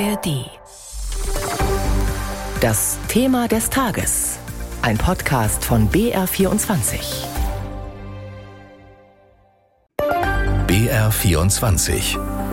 ARD. Das Thema des Tages. Ein Podcast von BR24. BR24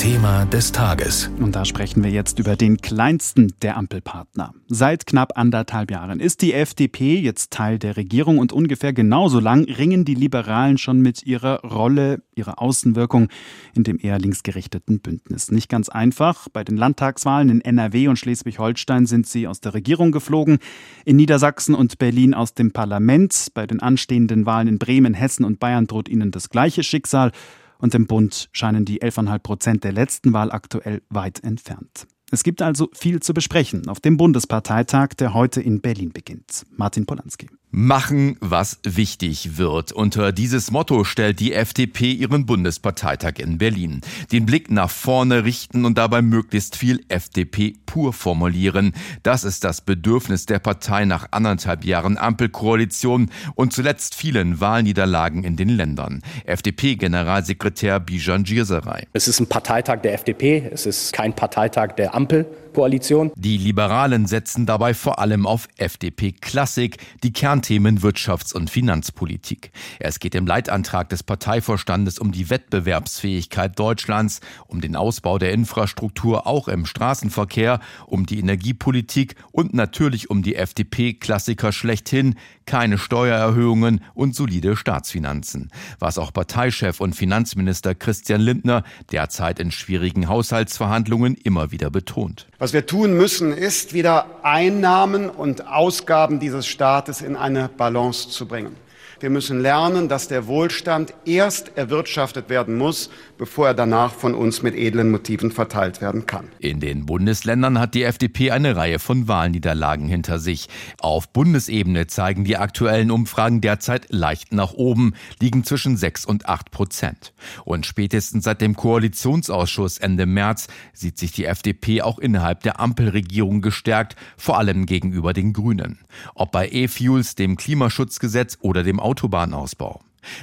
Thema des Tages. Und da sprechen wir jetzt über den kleinsten der Ampelpartner. Seit knapp anderthalb Jahren ist die FDP jetzt Teil der Regierung und ungefähr genauso lang ringen die Liberalen schon mit ihrer Rolle, ihrer Außenwirkung in dem eher linksgerichteten Bündnis. Nicht ganz einfach. Bei den Landtagswahlen in NRW und Schleswig-Holstein sind sie aus der Regierung geflogen, in Niedersachsen und Berlin aus dem Parlament. Bei den anstehenden Wahlen in Bremen, Hessen und Bayern droht ihnen das gleiche Schicksal und im Bund scheinen die 11,5 Prozent der letzten Wahl aktuell weit entfernt. Es gibt also viel zu besprechen auf dem Bundesparteitag, der heute in Berlin beginnt. Martin Polanski. Machen, was wichtig wird. Unter dieses Motto stellt die FDP ihren Bundesparteitag in Berlin. Den Blick nach vorne richten und dabei möglichst viel FDP pur formulieren. Das ist das Bedürfnis der Partei nach anderthalb Jahren Ampelkoalition und zuletzt vielen Wahlniederlagen in den Ländern. FDP-Generalsekretär Bijan Girsaray. Es ist ein Parteitag der FDP, es ist kein Parteitag der Ampel. Koalition. Die Liberalen setzen dabei vor allem auf FDP-Klassik, die Kernthemen Wirtschafts- und Finanzpolitik. Es geht im Leitantrag des Parteivorstandes um die Wettbewerbsfähigkeit Deutschlands, um den Ausbau der Infrastruktur auch im Straßenverkehr, um die Energiepolitik und natürlich um die FDP-Klassiker schlechthin, keine Steuererhöhungen und solide Staatsfinanzen. Was auch Parteichef und Finanzminister Christian Lindner derzeit in schwierigen Haushaltsverhandlungen immer wieder betont. Was wir tun müssen, ist wieder Einnahmen und Ausgaben dieses Staates in eine Balance zu bringen. Wir müssen lernen, dass der Wohlstand erst erwirtschaftet werden muss, bevor er danach von uns mit edlen Motiven verteilt werden kann. In den Bundesländern hat die FDP eine Reihe von Wahlniederlagen hinter sich. Auf Bundesebene zeigen die aktuellen Umfragen derzeit leicht nach oben, liegen zwischen 6 und 8 Prozent. Und spätestens seit dem Koalitionsausschuss Ende März sieht sich die FDP auch innerhalb der Ampelregierung gestärkt, vor allem gegenüber den Grünen. Ob bei E-Fuels, dem Klimaschutzgesetz oder dem Autobahnausbau.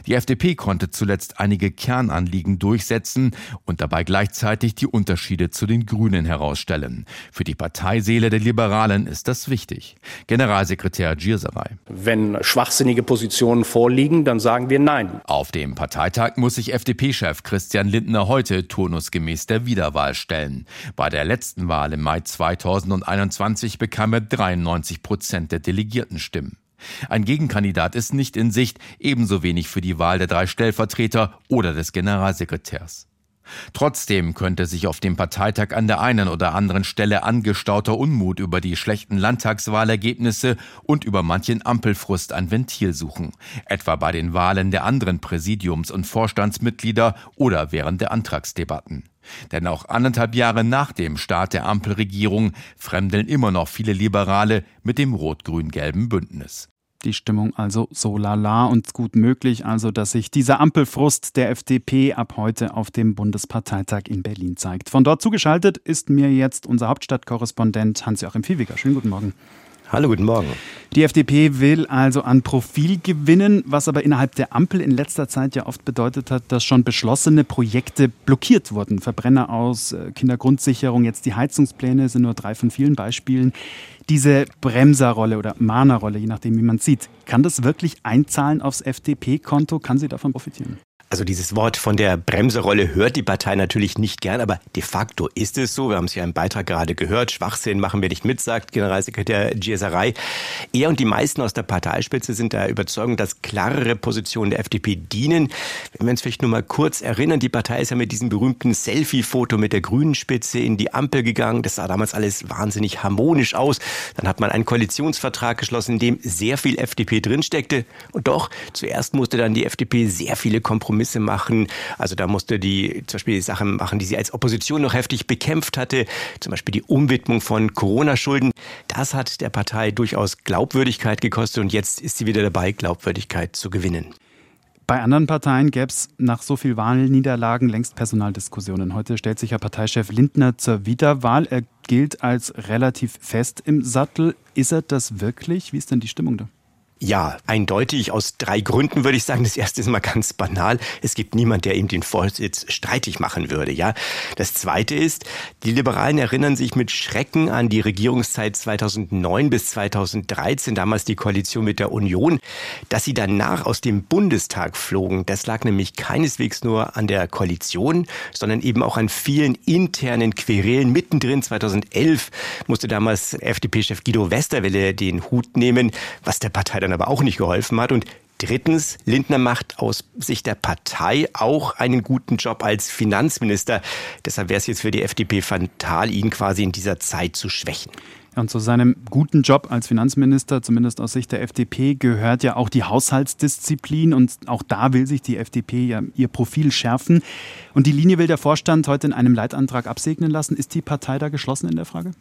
Die FDP konnte zuletzt einige Kernanliegen durchsetzen und dabei gleichzeitig die Unterschiede zu den Grünen herausstellen. Für die Parteiseele der Liberalen ist das wichtig. Generalsekretär Gierserei. Wenn schwachsinnige Positionen vorliegen, dann sagen wir Nein. Auf dem Parteitag muss sich FDP-Chef Christian Lindner heute turnusgemäß der Wiederwahl stellen. Bei der letzten Wahl im Mai 2021 bekam er 93 Prozent der Delegiertenstimmen. Ein Gegenkandidat ist nicht in Sicht, ebenso wenig für die Wahl der drei Stellvertreter oder des Generalsekretärs. Trotzdem könnte sich auf dem Parteitag an der einen oder anderen Stelle angestauter Unmut über die schlechten Landtagswahlergebnisse und über manchen Ampelfrust ein Ventil suchen, etwa bei den Wahlen der anderen Präsidiums- und Vorstandsmitglieder oder während der Antragsdebatten. Denn auch anderthalb Jahre nach dem Start der Ampelregierung fremdeln immer noch viele Liberale mit dem rot-grün-gelben Bündnis. Die Stimmung also so lala und gut möglich, also dass sich dieser Ampelfrust der FDP ab heute auf dem Bundesparteitag in Berlin zeigt. Von dort zugeschaltet ist mir jetzt unser Hauptstadtkorrespondent Hans-Joachim Viehweger. Schönen guten Morgen. Hallo, guten Morgen. Die FDP will also an Profil gewinnen, was aber innerhalb der Ampel in letzter Zeit ja oft bedeutet hat, dass schon beschlossene Projekte blockiert wurden. Verbrenner aus, äh, Kindergrundsicherung, jetzt die Heizungspläne sind nur drei von vielen Beispielen. Diese Bremserrolle oder Mahnerrolle, je nachdem, wie man sieht, kann das wirklich einzahlen aufs FDP-Konto? Kann sie davon profitieren? Also dieses Wort von der Bremserolle hört die Partei natürlich nicht gern, aber de facto ist es so. Wir haben es ja im Beitrag gerade gehört. Schwachsinn machen wir nicht mit, sagt Generalsekretär Gieserei. Er und die meisten aus der Parteispitze sind der Überzeugung, dass klarere Positionen der FDP dienen. Wenn wir uns vielleicht nur mal kurz erinnern, die Partei ist ja mit diesem berühmten Selfie-Foto mit der grünen Spitze in die Ampel gegangen. Das sah damals alles wahnsinnig harmonisch aus. Dann hat man einen Koalitionsvertrag geschlossen, in dem sehr viel FDP drinsteckte. Und doch, zuerst musste dann die FDP sehr viele Kompromisse Kompromisse machen. Also da musste die zum Beispiel Sachen machen, die sie als Opposition noch heftig bekämpft hatte, zum Beispiel die Umwidmung von Corona-Schulden. Das hat der Partei durchaus Glaubwürdigkeit gekostet und jetzt ist sie wieder dabei, Glaubwürdigkeit zu gewinnen. Bei anderen Parteien gäbe es nach so viel Wahlniederlagen längst Personaldiskussionen. Heute stellt sich ja Parteichef Lindner zur Wiederwahl. Er gilt als relativ fest im Sattel. Ist er das wirklich? Wie ist denn die Stimmung da? Ja, eindeutig aus drei Gründen würde ich sagen. Das erste ist mal ganz banal. Es gibt niemand, der ihm den Vorsitz streitig machen würde, ja. Das zweite ist, die Liberalen erinnern sich mit Schrecken an die Regierungszeit 2009 bis 2013, damals die Koalition mit der Union, dass sie danach aus dem Bundestag flogen. Das lag nämlich keineswegs nur an der Koalition, sondern eben auch an vielen internen Querelen. Mittendrin 2011 musste damals FDP-Chef Guido Westerwelle den Hut nehmen, was der Partei dann aber auch nicht geholfen hat. Und drittens, Lindner macht aus Sicht der Partei auch einen guten Job als Finanzminister. Deshalb wäre es jetzt für die FDP fatal, ihn quasi in dieser Zeit zu schwächen. Und zu seinem guten Job als Finanzminister, zumindest aus Sicht der FDP, gehört ja auch die Haushaltsdisziplin. Und auch da will sich die FDP ja ihr Profil schärfen. Und die Linie will der Vorstand heute in einem Leitantrag absegnen lassen. Ist die Partei da geschlossen in der Frage?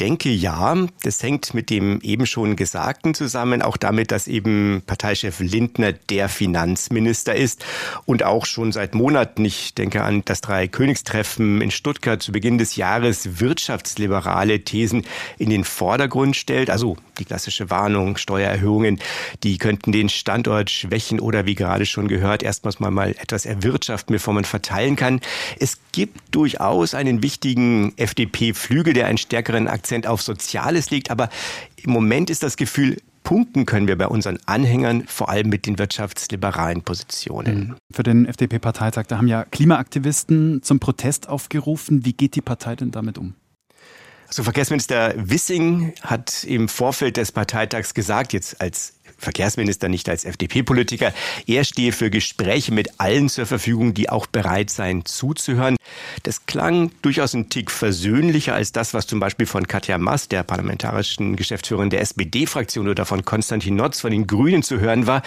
Denke ja, das hängt mit dem eben schon Gesagten zusammen, auch damit, dass eben Parteichef Lindner der Finanzminister ist und auch schon seit Monaten, ich denke an das Drei-Königstreffen in Stuttgart zu Beginn des Jahres, wirtschaftsliberale Thesen in den Vordergrund stellt. Also die klassische Warnung, Steuererhöhungen, die könnten den Standort schwächen oder wie gerade schon gehört, erstmals mal, mal etwas erwirtschaften, bevor man verteilen kann. Es gibt durchaus einen wichtigen FDP-Flügel, der einen stärkeren Akzent auf Soziales legt. Aber im Moment ist das Gefühl, punkten können wir bei unseren Anhängern, vor allem mit den wirtschaftsliberalen Positionen. Mhm. Für den FDP-Parteitag, da haben ja Klimaaktivisten zum Protest aufgerufen. Wie geht die Partei denn damit um? Also Verkehrsminister Wissing hat im Vorfeld des Parteitags gesagt, jetzt als Verkehrsminister, nicht als FDP-Politiker. Er stehe für Gespräche mit allen zur Verfügung, die auch bereit seien zuzuhören. Das klang durchaus ein Tick versöhnlicher als das, was zum Beispiel von Katja Mass, der parlamentarischen Geschäftsführerin der SPD-Fraktion oder von Konstantin Notz von den Grünen zu hören war.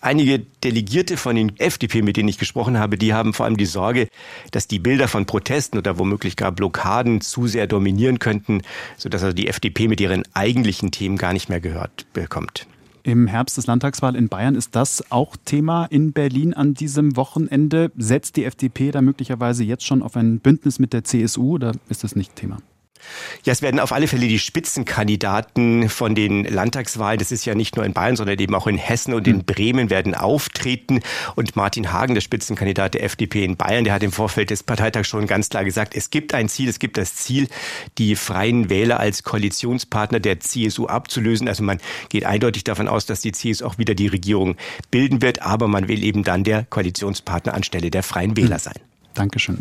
Einige Delegierte von den FDP, mit denen ich gesprochen habe, die haben vor allem die Sorge, dass die Bilder von Protesten oder womöglich gar Blockaden zu sehr dominieren könnten, sodass also die FDP mit ihren eigentlichen Themen gar nicht mehr gehört bekommt. Im Herbst des Landtagswahl in Bayern ist das auch Thema in Berlin an diesem Wochenende. Setzt die FDP da möglicherweise jetzt schon auf ein Bündnis mit der CSU oder ist das nicht Thema? Ja, es werden auf alle Fälle die Spitzenkandidaten von den Landtagswahlen, das ist ja nicht nur in Bayern, sondern eben auch in Hessen und in hm. Bremen werden auftreten. Und Martin Hagen, der Spitzenkandidat der FDP in Bayern, der hat im Vorfeld des Parteitags schon ganz klar gesagt, es gibt ein Ziel, es gibt das Ziel, die Freien Wähler als Koalitionspartner der CSU abzulösen. Also man geht eindeutig davon aus, dass die CSU auch wieder die Regierung bilden wird, aber man will eben dann der Koalitionspartner anstelle der Freien Wähler hm. sein. Dankeschön.